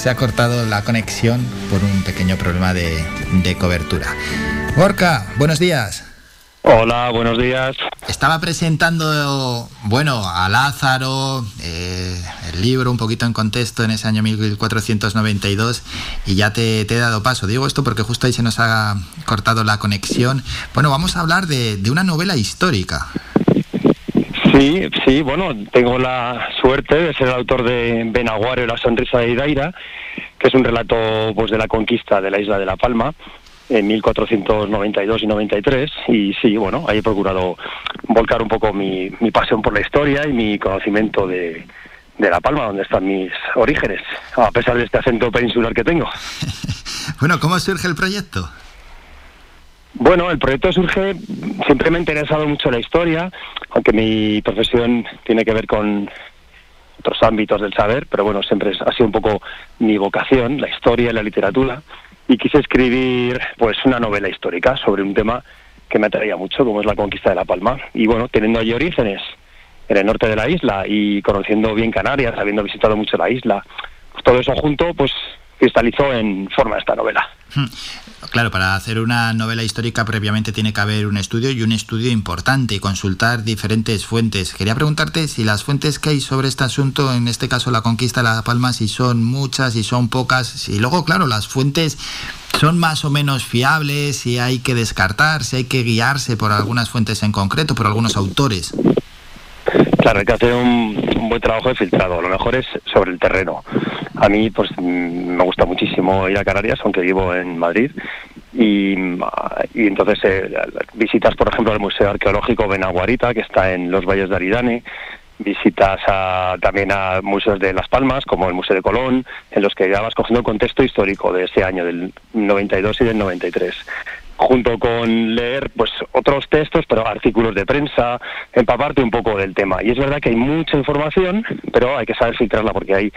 se ha cortado la conexión por un pequeño problema de, de cobertura. Gorka, buenos días. Hola, buenos días. Estaba presentando, bueno, a Lázaro, eh, el libro un poquito en contexto en ese año 1492 y ya te, he dado paso. Digo esto porque justo ahí se nos ha cortado la conexión. Bueno, vamos a hablar de, una novela histórica. Sí, sí, bueno, tengo la suerte de ser el autor de Benaguario, La sonrisa de Idaira, que es un relato pues, de la conquista de la isla de La Palma en 1492 y 93 y sí, bueno, ahí he procurado volcar un poco mi, pasión por la historia y mi conocimiento de, de La Palma, donde están mis orígenes, a pesar de este acento peninsular que tengo. bueno, ¿cómo surge el proyecto? Bueno, el proyecto surge, siempre me ha interesado mucho la historia, aunque mi profesión tiene que ver con otros ámbitos del saber, pero bueno, siempre ha sido un poco mi vocación, la historia y la literatura y quise escribir pues una novela histórica sobre un tema que me atraía mucho, como es la conquista de La Palma. Y bueno, teniendo allí orígenes en el norte de la isla y conociendo bien Canarias, habiendo visitado mucho la isla, pues todo eso junto, pues cristalizó en forma esta novela. Claro, para hacer una novela histórica previamente tiene que haber un estudio y un estudio importante y consultar diferentes fuentes. Quería preguntarte si las fuentes que hay sobre este asunto, en este caso la conquista de La Palma, si son muchas, si son pocas, y luego, claro, las fuentes son más o menos fiables, si hay que descartar, si hay que guiarse por algunas fuentes en concreto, por algunos autores. Claro, hay que hacer un, buen trabajo de filtrado. Lo mejor es sobre el terreno. A mí, pues, mm, me gusta muchísimo ir a Canarias, aunque vivo en Madrid. Y, entonces eh, visitas, por ejemplo, al Museo Arqueológico Benaguarita, que está en los Valles de Aridane. Visitas también a museos de Las Palmas, como el Museo de Colón, en los que ya vas cogiendo el contexto histórico de ese año, del 92 y del 93 junto con leer pues otros textos, pero artículos de prensa, empaparte un poco del tema. Y es verdad que hay mucha información, pero hay que saber filtrarla porque hay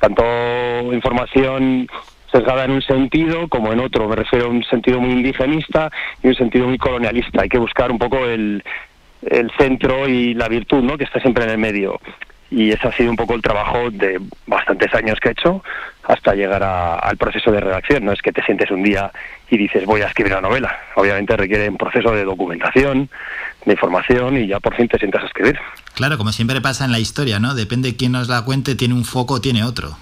tanto información sesgada en un sentido como en otro. Me refiero a un sentido muy indigenista y un sentido muy colonialista. Hay que buscar un poco el, el centro y la virtud, ¿no? Que está siempre en el medio y ese ha sido un poco el trabajo de bastantes años que he hecho hasta llegar al proceso de redacción. No es que te sientes un día y dices voy a escribir una novela. Obviamente requiere un proceso de documentación, de información y ya por fin te sientas a escribir. Claro, como siempre pasa en la historia, ¿no? Depende de quién nos la cuente, tiene un foco o tiene otro.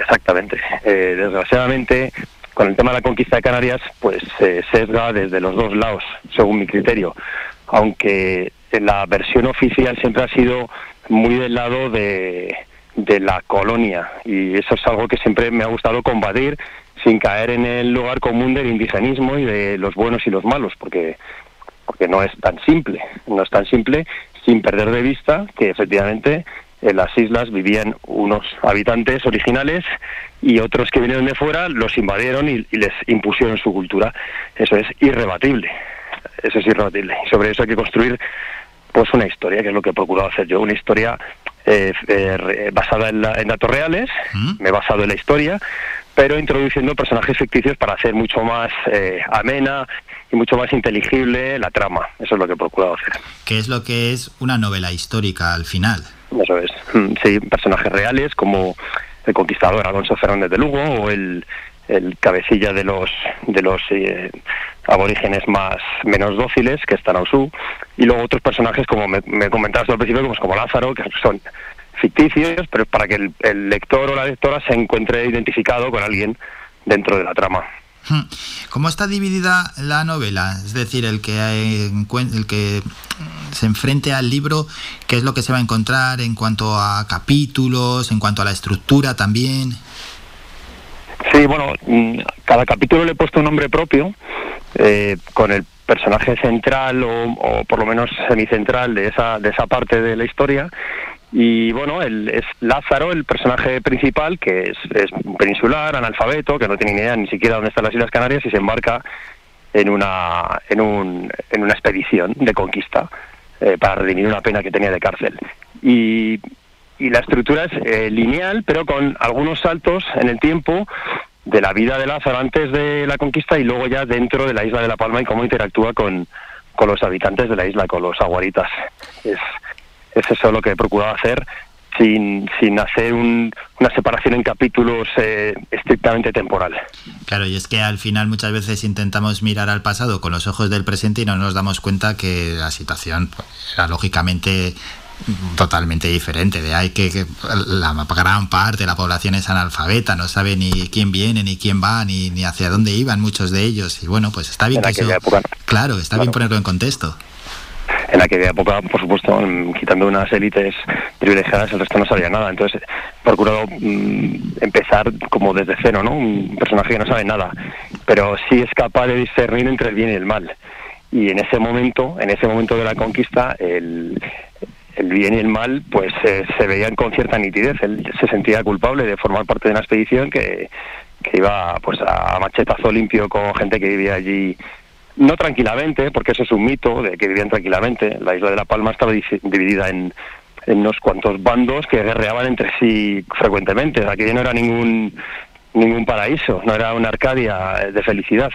Exactamente. Eh, desgraciadamente, con el tema de la conquista de Canarias, pues se sesga desde los dos lados, según mi criterio. Aunque la versión oficial siempre ha sido muy del lado de, de la colonia y eso es algo que siempre me ha gustado combatir sin caer en el lugar común del indigenismo y de los buenos y los malos, porque, porque no es tan simple, no es tan simple sin perder de vista que efectivamente en las islas vivían unos habitantes originales y otros que vinieron de fuera los invadieron y, les impusieron su cultura. Eso es irrebatible, eso es irrebatible. Y sobre eso hay que construir pues una historia, que es lo que he procurado hacer yo, una historia eh, eh, basada en, datos reales, ¿Mm? me he basado en la historia, pero introduciendo personajes ficticios para hacer mucho más eh, amena y mucho más inteligible la trama. Eso es lo que he procurado hacer. ¿Qué es lo que es una novela histórica al final? Eso es. Mm, sí, personajes reales como el conquistador Alonso Fernández de Lugo o el, el cabecilla de los de los eh, aborígenes más menos dóciles que están a y luego otros personajes como me, me comentabas al principio como, como Lázaro que son ficticios pero para que el, lector o la lectora se encuentre identificado con alguien dentro de la trama hmm. ¿Cómo está dividida la novela? Es decir, el que, el que se enfrente al libro, ¿qué es lo que se va a encontrar en cuanto a capítulos, en cuanto a la estructura también? Sí, bueno, mm, cada capítulo le he puesto un nombre propio eh, con el personaje central o, por lo menos semicentral de esa, de esa parte de la historia. Y bueno, el, es Lázaro, el personaje principal, que es, es peninsular, analfabeto, que no tiene ni idea ni siquiera dónde están las Islas Canarias y se embarca en una, en un, en una expedición de conquista eh, para redimir una pena que tenía de cárcel. Y y la estructura es eh, lineal, pero con algunos saltos en el tiempo de la vida de Lázaro antes de la conquista y luego ya dentro de la isla de La Palma y cómo interactúa con, con los habitantes de la isla, con los aguaritas. Es, es eso lo que he procurado hacer sin, sin hacer una separación en capítulos eh, estrictamente temporal. Claro, y es que al final muchas veces intentamos mirar al pasado con los ojos del presente y no nos damos cuenta que la situación pues, era lógicamente totalmente diferente. De ahí que, la gran parte de la población es analfabeta, no sabe ni quién viene, ni quién va, ni, ni hacia dónde iban muchos de ellos. Y bueno, pues está bien que eso, claro, está bien ponerlo en contexto en aquella época, por supuesto, quitando unas élites privilegiadas, el resto no sabía nada. Entonces, he procurado mm, empezar como desde cero, ¿no? Un personaje que no sabe nada, pero sí es capaz de discernir entre el bien y el mal. Y en ese momento, en ese momento de la conquista, el, el bien y el mal pues se veían con cierta nitidez. Él se sentía culpable de formar parte de una expedición que, que iba pues a machetazo limpio con gente que vivía allí no tranquilamente, porque eso es un mito de que vivían tranquilamente. La isla de La Palma estaba dividida en, unos cuantos bandos que guerreaban entre sí frecuentemente. Aquello no era ningún, ningún paraíso, no era una Arcadia de felicidad,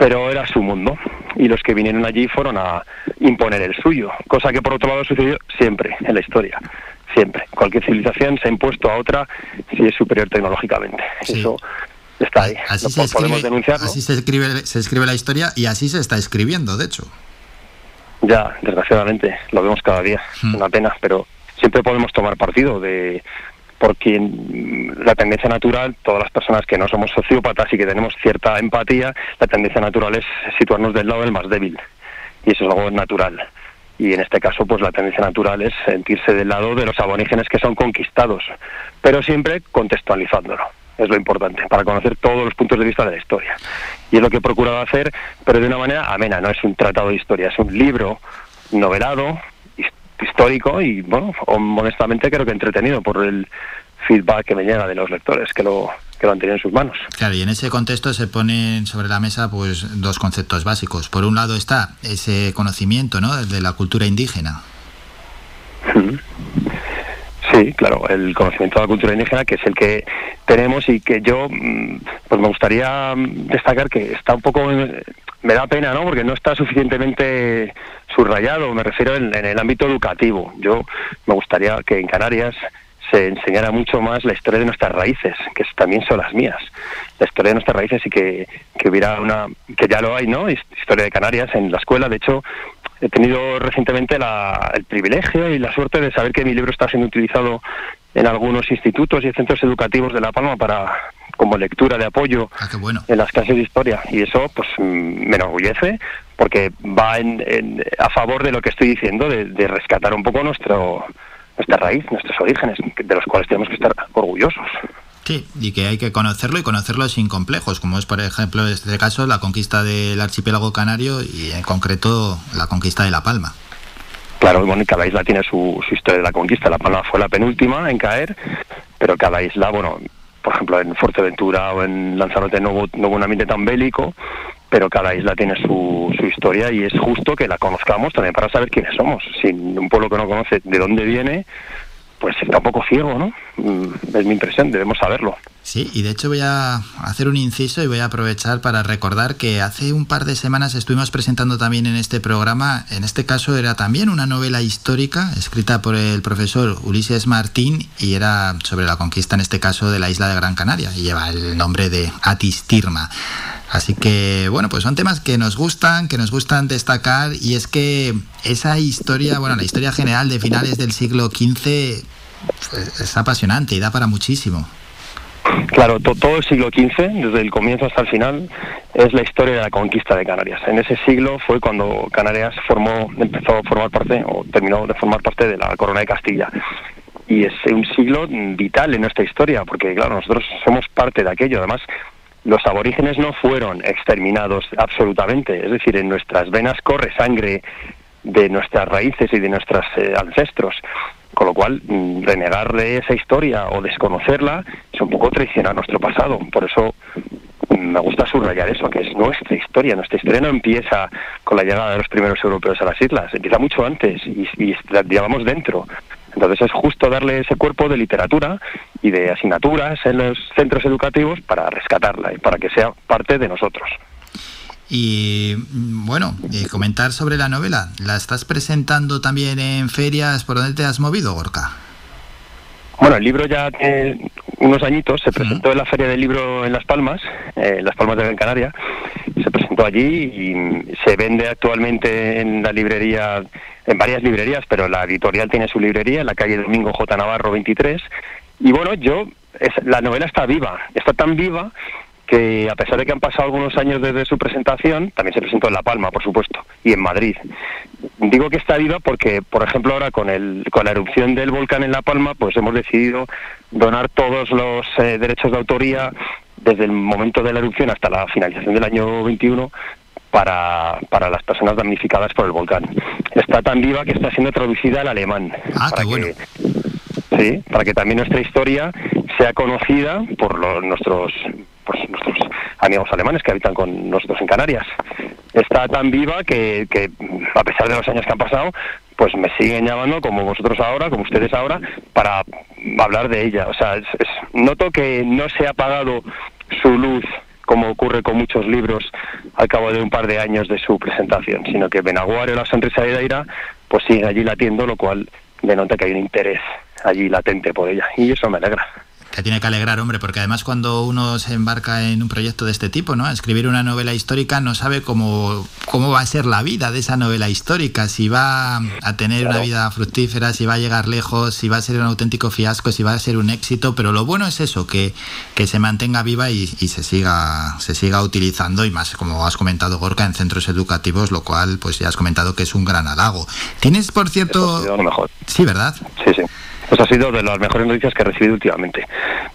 pero era su mundo. Y los que vinieron allí fueron a imponer el suyo, cosa que por otro lado sucedió siempre en la historia. Siempre. Cualquier civilización se ha impuesto a otra si es superior tecnológicamente. Eso está ahí. Así, se, escribe, así se, escribe, se escribe la historia y así se está escribiendo, de hecho. Ya, desgraciadamente, lo vemos cada día, hmm. una pena, pero siempre podemos tomar partido de porque la tendencia natural, todas las personas que no somos sociópatas y que tenemos cierta empatía, la tendencia natural es situarnos del lado del más débil. Y eso es algo natural. Y en este caso, pues la tendencia natural es sentirse del lado de los aborígenes que son conquistados, pero siempre contextualizándolo es lo importante, para conocer todos los puntos de vista de la historia. Y es lo que he procurado hacer, pero de una manera amena, no es un tratado de historia, es un libro novelado, histórico y, bueno, honestamente creo que entretenido por el feedback que me llega de los lectores que lo, que lo han tenido en sus manos. Claro, y en ese contexto se ponen sobre la mesa pues dos conceptos básicos. Por un lado está ese conocimiento ¿no? de la cultura indígena. Sí, claro, el conocimiento de la cultura indígena, que es el que tenemos y que yo, mm, pues me gustaría mm, destacar que está un poco, me da pena, ¿no? Porque no está suficientemente subrayado, me refiero en, el ámbito educativo. Yo me gustaría que en Canarias se enseñara mucho más la historia de nuestras raíces, que también son las mías. La historia de nuestras raíces y que, que hubiera una, que ya lo hay, ¿no? Historia de Canarias en la escuela. De hecho, he tenido recientemente el privilegio y la suerte de saber que mi libro está siendo utilizado en algunos institutos y centros educativos de La Palma para como lectura de apoyo ah, en las clases de historia y eso pues me enorgullece porque va en, a favor de lo que estoy diciendo de, de rescatar un poco nuestro nuestra raíz, nuestros orígenes, de los cuales tenemos que estar orgullosos. Sí, y que hay que conocerlo y conocerlo sin complejos, como es por ejemplo en este caso la conquista del archipiélago canario y en concreto la conquista de La Palma. Claro, bueno, cada isla tiene su, historia de la conquista. La Palma fue la penúltima en caer, pero cada isla, bueno, por ejemplo en Fuerteventura o en Lanzarote no hubo, no hubo un ambiente tan bélico, pero cada isla tiene su, su, historia y es justo que la conozcamos también para saber quiénes somos. Si un pueblo que no conoce de dónde viene, pues está un poco ciego, ¿no? Mm, es mi impresión, debemos saberlo. Sí, y de hecho voy a hacer un inciso y voy a aprovechar para recordar que hace un par de semanas estuvimos presentando también en este programa, en este caso era también una novela histórica escrita por el profesor Ulises Martín y era sobre la conquista en este caso de la isla de Gran Canaria y lleva el nombre de Atistirma. Así que, bueno, pues son temas que nos gustan, que nos gustan destacar, y es que esa historia, bueno, la historia general de finales del siglo XV es apasionante y da para muchísimo. Claro, todo el siglo XV, desde el comienzo hasta el final, es la historia de la conquista de Canarias. En ese siglo fue cuando Canarias formó, empezó a formar parte, o terminó de formar parte de la corona de Castilla. Y es un siglo vital en nuestra historia, porque claro, nosotros somos parte de aquello. Además, los aborígenes no fueron exterminados absolutamente, es decir, en nuestras venas corre sangre de nuestras raíces y de nuestros eh, ancestros. Con lo cual, mm, renegar de esa historia o desconocerla es un poco traicionar nuestro pasado. Por eso mm, me gusta subrayar eso, que es nuestra historia. Nuestra historia no empieza con la llegada de los primeros europeos a las islas, empieza mucho antes y, la llevamos dentro. Entonces es justo darle ese cuerpo de literatura y de asignaturas en los centros educativos para rescatarla y para que sea parte de nosotros. Y mm, bueno, eh, comentar sobre la novela. ¿La estás presentando también en ferias? ¿Por dónde te has movido, Gorka? Bueno, el libro ya tiene unos añitos, se presentó en la Feria del Libro en Las Palmas, eh, en Las Palmas de Gran Canaria, se presentó allí y se vende actualmente en la librería, en varias librerías, pero la editorial tiene su librería en la calle Domingo J. Navarro 23. Y bueno, yo, la novela está viva, está tan viva que a pesar de que han pasado algunos años desde su presentación, también se presentó en La Palma, por supuesto, y en Madrid. Digo que está viva porque, por ejemplo, ahora con, el, con la erupción del volcán en La Palma, pues hemos decidido donar todos los eh, derechos de autoría desde el momento de la erupción hasta la finalización del año 21 para, para las personas damnificadas por el volcán. Está tan viva que está siendo traducida al alemán. Ah, qué bueno. sí, para que también nuestra historia sea conocida por los, nuestros pues, nuestros amigos alemanes que habitan con nosotros en Canarias. Está tan viva que, a pesar de los años que han pasado, pues me siguen llamando, como vosotros ahora, como ustedes ahora, para hablar de ella. O sea, noto que no se ha apagado su luz como ocurre con muchos libros al cabo de un par de años de su presentación, sino que Benaguario, la sonrisa de Daira, pues sigue allí latiendo, lo cual denota que hay un interés allí latente por ella, y eso me alegra que tiene que alegrar, hombre, porque además cuando uno se embarca en un proyecto de este tipo, ¿no? A escribir una novela histórica no sabe cómo, cómo va a ser la vida de esa novela histórica, si va a tener una vida fructífera, si va a llegar lejos, si va a ser un auténtico fiasco, si va a ser un éxito, pero lo bueno es eso, que, que se mantenga viva y, se siga se siga utilizando y más, como has comentado, Gorka, en centros educativos, lo cual, pues ya has comentado que es un gran halago. ¿Tienes, por cierto... mejor. Sí, ¿verdad? Sí, sí. Eso ha sido de las mejores noticias que he recibido últimamente,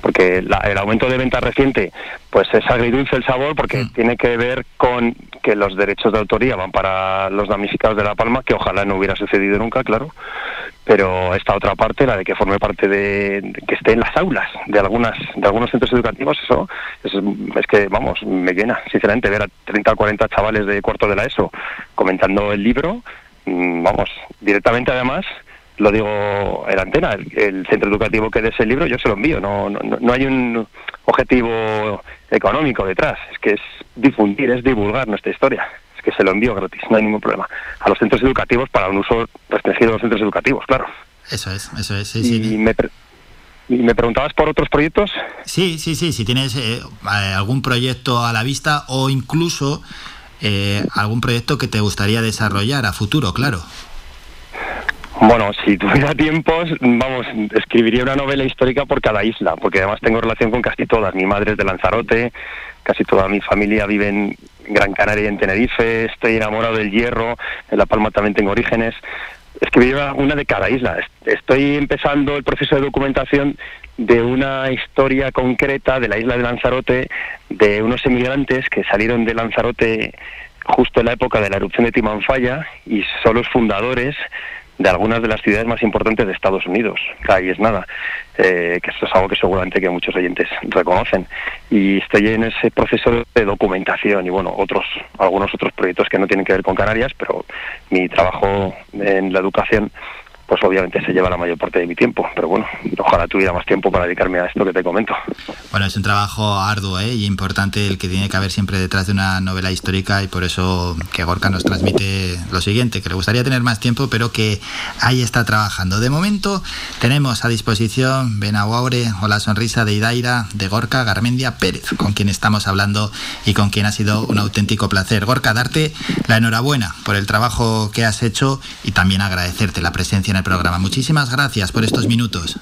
porque el aumento de venta reciente, pues es agridulce el sabor, porque mm. tiene que ver con que los derechos de autoría van para los damnificados de La Palma, que ojalá no hubiera sucedido nunca, claro, pero esta otra parte, la de que forme parte de, que esté en las aulas de algunas de algunos centros educativos, eso es, es, que, vamos, me llena, sinceramente, ver a 30 o 40 chavales de cuarto de la ESO comentando el libro, mm, vamos, directamente además lo digo en antena, el, centro educativo que dé ese libro yo se lo envío, no, no, no hay un objetivo económico detrás, es que es difundir, es divulgar nuestra historia, es que se lo envío gratis, no hay ningún problema. A los centros educativos para un uso restringido de los centros educativos, claro. Eso es, eso es, y Me ¿Y me preguntabas por otros proyectos? Sí, sí, sí, si tienes eh, algún proyecto a la vista o incluso eh, algún proyecto que te gustaría desarrollar a futuro, claro. Bueno, si tuviera tiempos, vamos, escribiría una novela histórica por cada isla, porque además tengo relación con casi todas. Mi madre es de Lanzarote, casi toda mi familia vive en Gran Canaria y en Tenerife, estoy enamorado del hierro, en La Palma también tengo orígenes. Escribiría una de cada isla. Estoy empezando el proceso de documentación de una historia concreta de la isla de Lanzarote, de unos emigrantes que salieron de Lanzarote justo en la época de la erupción de Timanfaya y son los fundadores de algunas de las ciudades más importantes de Estados Unidos. Ahí es nada, eh, que esto es algo que seguramente que muchos oyentes reconocen. Y estoy en ese proceso de documentación y bueno, otros, algunos otros proyectos que no tienen que ver con Canarias, pero mi trabajo en la educación pues obviamente se lleva la mayor parte de mi tiempo. Pero bueno, ojalá tuviera más tiempo para dedicarme a esto que te comento. Bueno, es un trabajo arduo ¿eh? y importante el que tiene que haber siempre detrás de una novela histórica y por eso que Gorka nos transmite lo siguiente, que le gustaría tener más tiempo, pero que ahí está trabajando. De momento tenemos a disposición Benaguaure o la sonrisa de Idaira de Gorka Garmendia Pérez, con quien estamos hablando y con quien ha sido un auténtico placer. Gorka, darte la enhorabuena por el trabajo que has hecho y también agradecerte la presencia el programa. Muchísimas gracias por estos minutos.